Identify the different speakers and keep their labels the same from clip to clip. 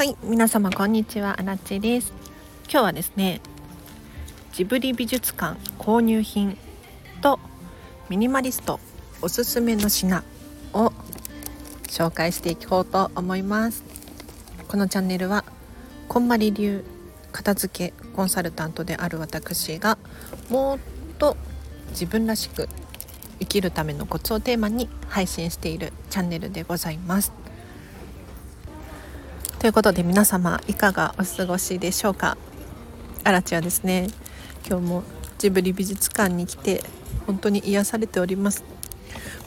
Speaker 1: はい皆様こんにちは。アラチです。今日はですねジブリ美術館購入品とミニマリストおすすめの品を紹介していこうと思います。このチャンネルはこんまり流片付けコンサルタントである私がもっと自分らしく生きるためのコツをテーマに配信しているチャンネルでございます。ということで皆様いかがお過ごしでしょうか？アラチはですね。今日もジブリ美術館に来て本当に癒されております。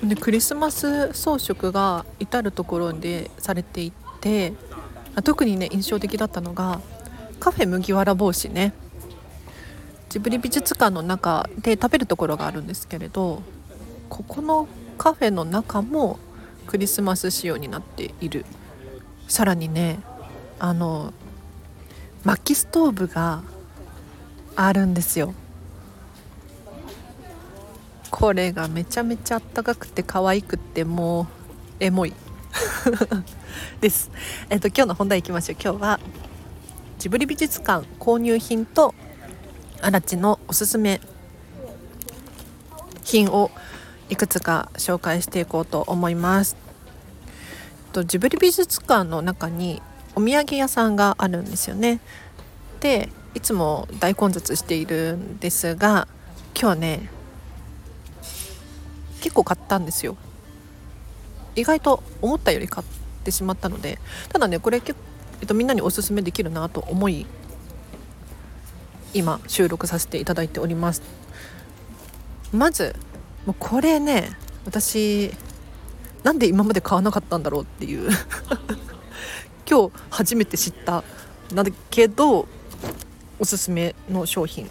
Speaker 1: でクリスマス装飾が至る所でされていて特にね印象的だったのがカフェ麦わら帽子ね。ジブリ美術館の中で食べるところがあるんですけれどここのカフェの中もクリスマス仕様になっている。さらにねあの薪ストーブがあるんですよ。これがめちゃめちゃあったかくて可愛くってもうエモい。です。えっと今日の本題いきましょう。今日はジブリ美術館購入品とアラチのおすすめ品をいくつか紹介していこうと思います。とジブリ美術館の中にお土産屋さんがあるんですよね。でいつも大混雑しているんですが今日はね結構買ったんですよ。意外と思ったより買ってしまったのでただねこれえっと、みんなにおすすめできるなと思い今収録させていただいておりますまずもうこれね私なんで今まで買わなかったんだろうっていう。今日初めて知った。なんだけどおすすめの商品。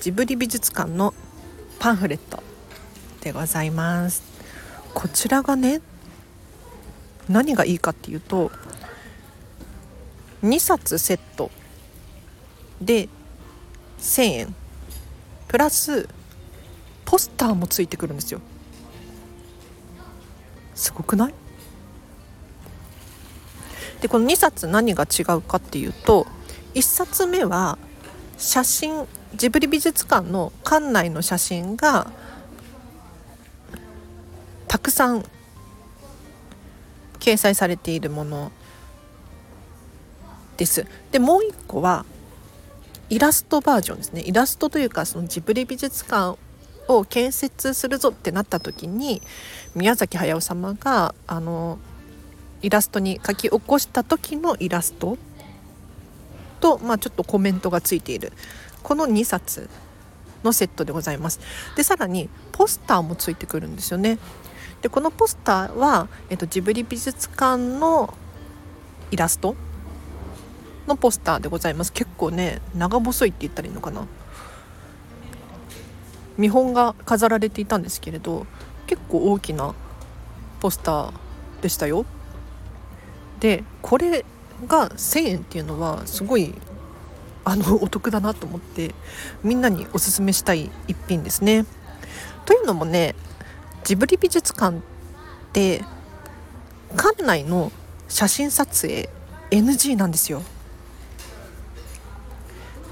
Speaker 1: ジブリ美術館のパンフレットでございます。こちらがね何がいいかっていうと2冊セットで1000円。プラスポスターもついてくるんですよ。すごくない？でこの2冊何が違うかっていうと1冊目は写真ジブリ美術館の館内の写真がたくさん掲載されているものです。でもう一個はイラストバージョンですねイラストというかそのジブリ美術館を建設するぞってなった時に宮崎駿様があのイラストに書き起こした時のイラストと、まあ、ちょっとコメントがついているこの2冊のセットでございます。でさらにポスターもついてくるんですよね。でこのポスターは、えっと、ジブリ美術館のイラストのポスターでございます結構ね長細いって言ったらいいのかな見本が飾られていたんですけれど結構大きなポスターでしたよでこれが1,000円っていうのはすごいあの お得だなと思ってみんなにおすすめしたい一品ですね。というのもねジブリ美術館って館内の写真撮影 NG なんですよ。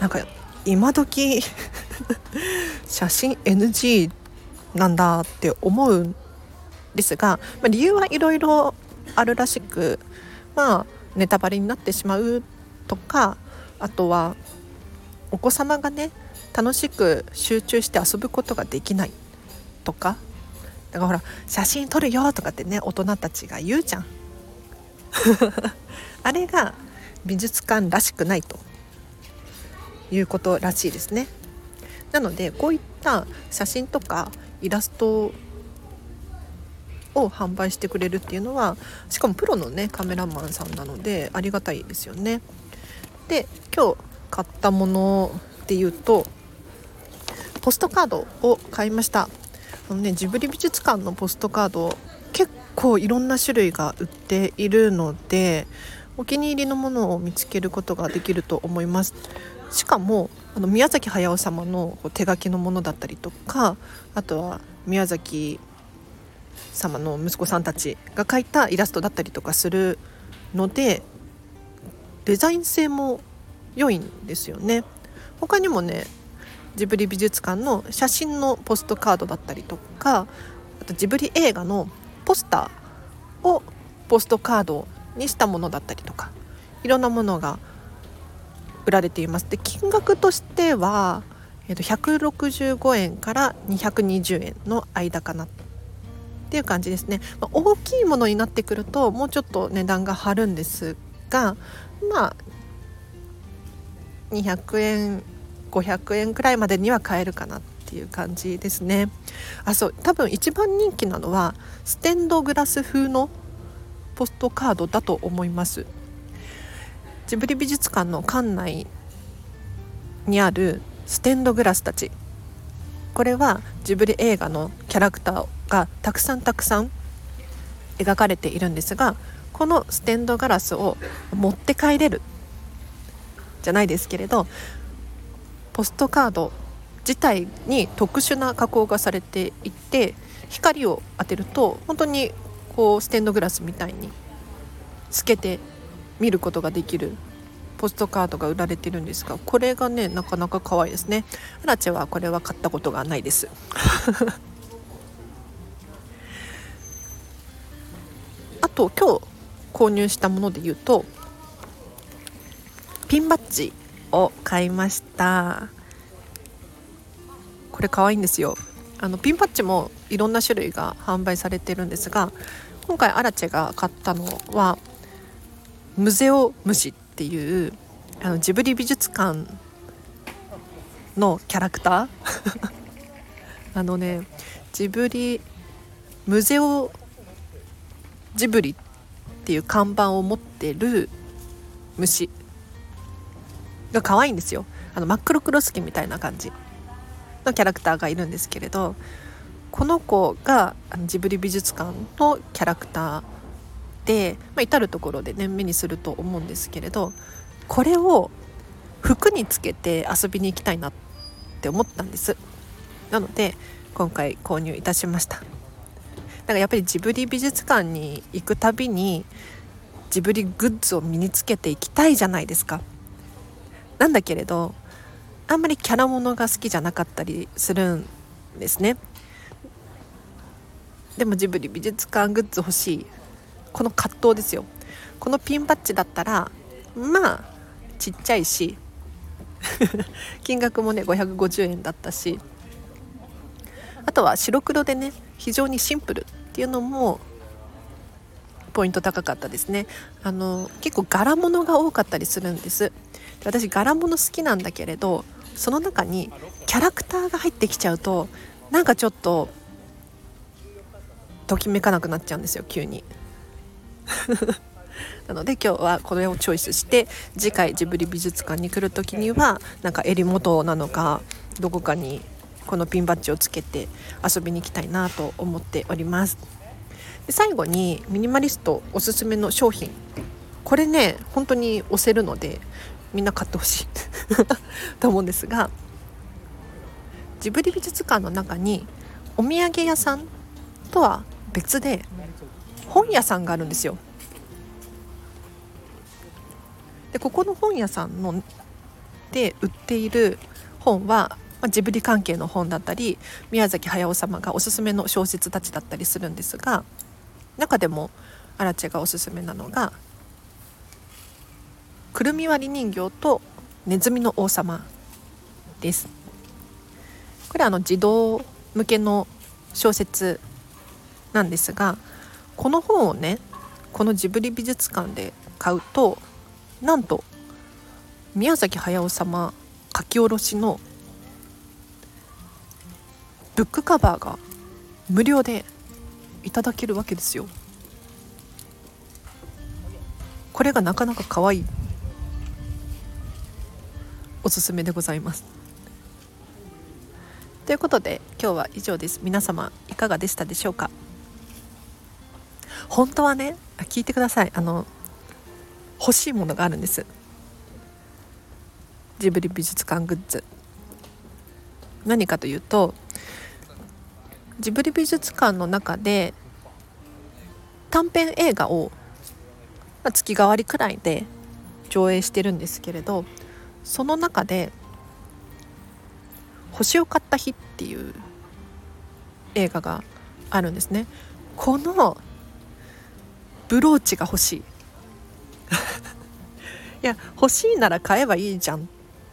Speaker 1: なんか今時写真 NG なんだって思うんですが、まあ、理由はいろいろあるらしくまあネタバレになってしまうとかあとはお子様がね楽しく集中して遊ぶことができないとかだからほら写真撮るよとかってね大人たちが言うじゃん あれが美術館らしくないということらしいですね。なのでこういった写真とかイラストを販売してくれるっていうのはしかもプロのねカメラマンさんなのでありがたいですよね。で今日買ったもので言うとポストカードを買いましたあの、ね、ジブリ美術館のポストカード結構いろんな種類が売っているのでお気に入りのものを見つけることができると思いますしかもあの宮崎駿様の手書きのものだったりとかあとは宮崎様の息子さんたちが描いたイラストだったりとかするのでデザイン性も良いんですよね。他にもねジブリ美術館の写真のポストカードだったりとかあとジブリ映画のポスターをポストカードにしたものだったりとかいろんなものが売られています。で金額としては、えー、と165円から220円の間かな。っていう感じですね、まあ、大きいものになってくるともうちょっと値段が張るんですがまあ200円500円くらいまでには買えるかなっていう感じですね。あそう多分一番人気なのはステンドグラス風のポストカードだと思います。ジブリ美術館の館内にあるステンドグラスたち。これはジブリ映画のキャラクターがたくさんたくさん描かれているんですがこのステンドガラスを持って帰れる。じゃないですけれどポストカード自体に特殊な加工がされていて光を当てると本当にこうステンドグラスみたいに透けて見ることができるポストカードが売られてるんですがこれがねなかなか可愛いですね。アラチェはこれは買ったことがないです。あと今日購入したもので言うとピンバッジを買いました。これ可愛いんですよ。あのピンバッジもいろんな種類が販売されてるんですが今回アラチェが買ったのはムゼオ虫っていうあのジブリ美術館のキャラクター。あのねジブリムゼオジブリっていう看板を持ってる虫が可愛いんですよ。あの真っ黒クロスケみたいな感じのキャラクターがいるんですけれどこの子がジブリ美術館のキャラクター、まあ、至る所でね目にすると思うんですけれどこれを服につけて遊びに行きたいなって思ったんです。なので今回購入いたしました。だからやっぱりジブリ美術館に行くたびにジブリグッズを身につけていきたいじゃないですか。なんだけれどあんまりキャラものが好きじゃなかったりするんですね。でもジブリ美術館グッズ欲しい。この葛藤ですよ。このピンバッジだったらまあちっちゃいし 金額もね550円だったしあとは白黒でね非常にシンプルっていうのもポイント高かったですね。あの結構柄物が多かったりするんです。私柄物好きなんだけれどその中にキャラクターが入ってきちゃうとなんかちょっとときめかなくなっちゃうんですよ急に。なので今日はこれをチョイスして次回ジブリ美術館に来る時にはなんか襟元なのかどこかにこのピンバッジをつけて遊びに行きたいなと思っております。で最後にミニマリストおすすめの商品これね本当に押せるのでみんな買ってほしい と思うんですがジブリ美術館の中にお土産屋さんとは別で本屋さんがあるんですよ。でここの本屋さんので売っている本は、まあ、ジブリ関係の本だったり宮崎駿様がおすすめの小説たちだったりするんですが中でもアラチェがおすすめなのがくるみ割り人形とネズミの王様ですこれあの児童向けの小説なんですがこの本をねこのジブリ美術館で買うとなんと宮崎駿様書き下ろしのブックカバーが無料でいただけるわけですよ。これがなかなか可愛いおすすめでございます。ということで今日は以上です。皆様いかがでしたでしょうか？本当はね聞いてください。あの欲しいものがあるんです。ジブリ美術館グッズ。何かというとジブリ美術館の中で短編映画を月替わりくらいで上映してるんですけれどその中で「星を買った日」っていう映画があるんですね。このブローチが欲しい。いや欲しいなら買えばいいじゃんっ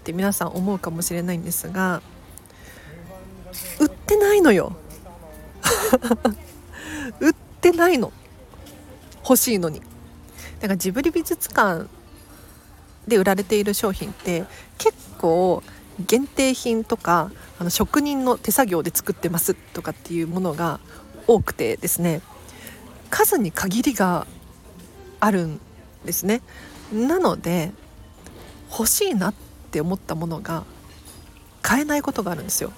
Speaker 1: て皆さん思うかもしれないんですが売ってないのよ。売ってないの。欲しいのに。だからジブリ美術館で売られている商品って結構限定品とかあの職人の手作業で作ってますとかっていうものが多くてですね。数に限りがあるんですね。なので欲しいなって思ったものが買えないことがあるんですよ。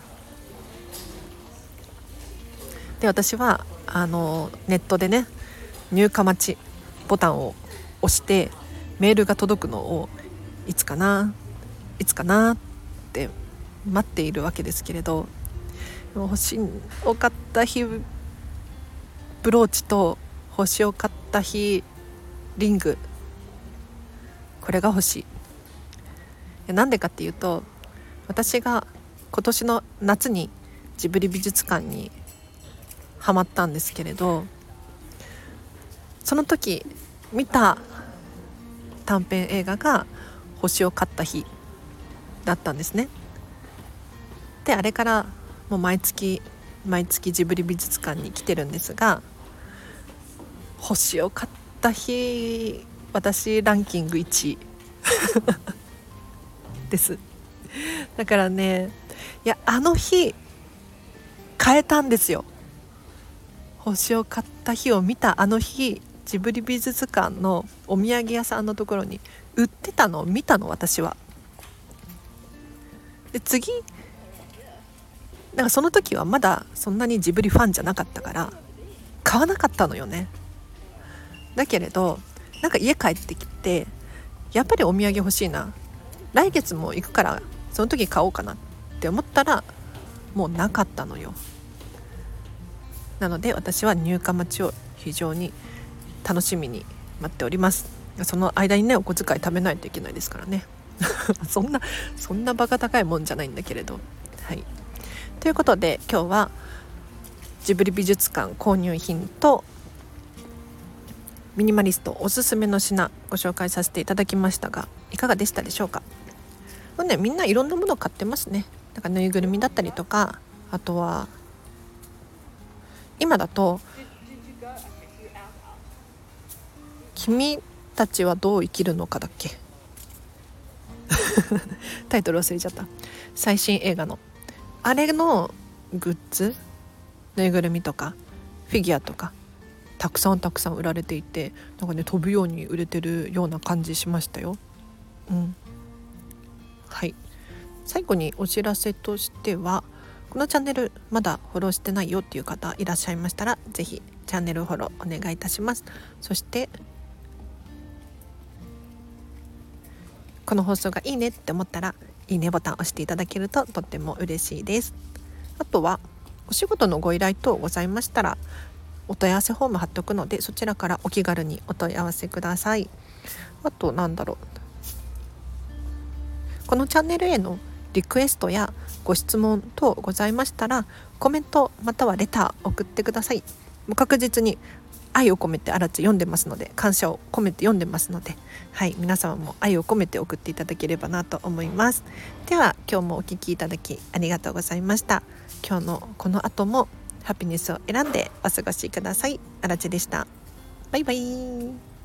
Speaker 1: で私はあのネットでね入荷待ちボタンを押してメールが届くのをいつかないつかなって待っているわけですけれど星を買った日ブローチと星を買った日リングこれが欲しいなんでかっていうと私が今年の夏にジブリ美術館にハマったんですけれどその時見た短編映画が「星を買った日」だったんですね。であれからもう毎月毎月ジブリ美術館に来てるんですが星を買った日私ランキング1位 ですだからねいやあの日変えたんですよ星を買った日を見たあの日ジブリ美術館のお土産屋さんのところに売ってたのを見たの私は。で次なんかその時はまだそんなにジブリファンじゃなかったから買わなかったのよね。だけれどなんか家帰ってきてやっぱりお土産欲しいな。来月も行くからその時買おうかなって思ったらもうなかったのよ。なので私は入荷待ちを非常に楽しみに待っております。その間にねお小遣い食べないといけないですからね。そんなそんなバカ高いもんじゃないんだけれど。はい。ということで今日はジブリ美術館購入品とミニマリストおすすめの品ご紹介させていただきましたがいかがでしたでしょうか？ね、みんないろんなもの買ってますね。なんかぬいぐるみだったりとかあとは今だと君たちはどう生きるのかだっけ？タイトル忘れちゃった。最新映画の。あれのグッズ？ぬいぐるみとかフィギュアとか。たくさんたくさん売られていてなんかね飛ぶように売れてるような感じしましたよ。うん。はい。最後にお知らせとしてはこのチャンネルまだフォローしてないよっていう方いらっしゃいましたら是非チャンネルフォローお願いいたします。そしてこの放送がいいねって思ったらいいねボタンを押していただけるととっても嬉しいです。あとはお仕事のご依頼等ございましたらお問い合わせフォーム貼っておくのでそちらからお気軽にお問い合わせください。あとなんだろう。このチャンネルへのリクエストやご質問等ございましたらコメントまたはレター送ってください。もう確実に愛を込めてあらち読んでますので感謝を込めて読んでますのではい皆様も愛を込めて送っていただければなと思います。では今日もお聴きいただきありがとうございました。今日のこの後もハピネスを選んでお過ごしください。あらちでした。バイバイ。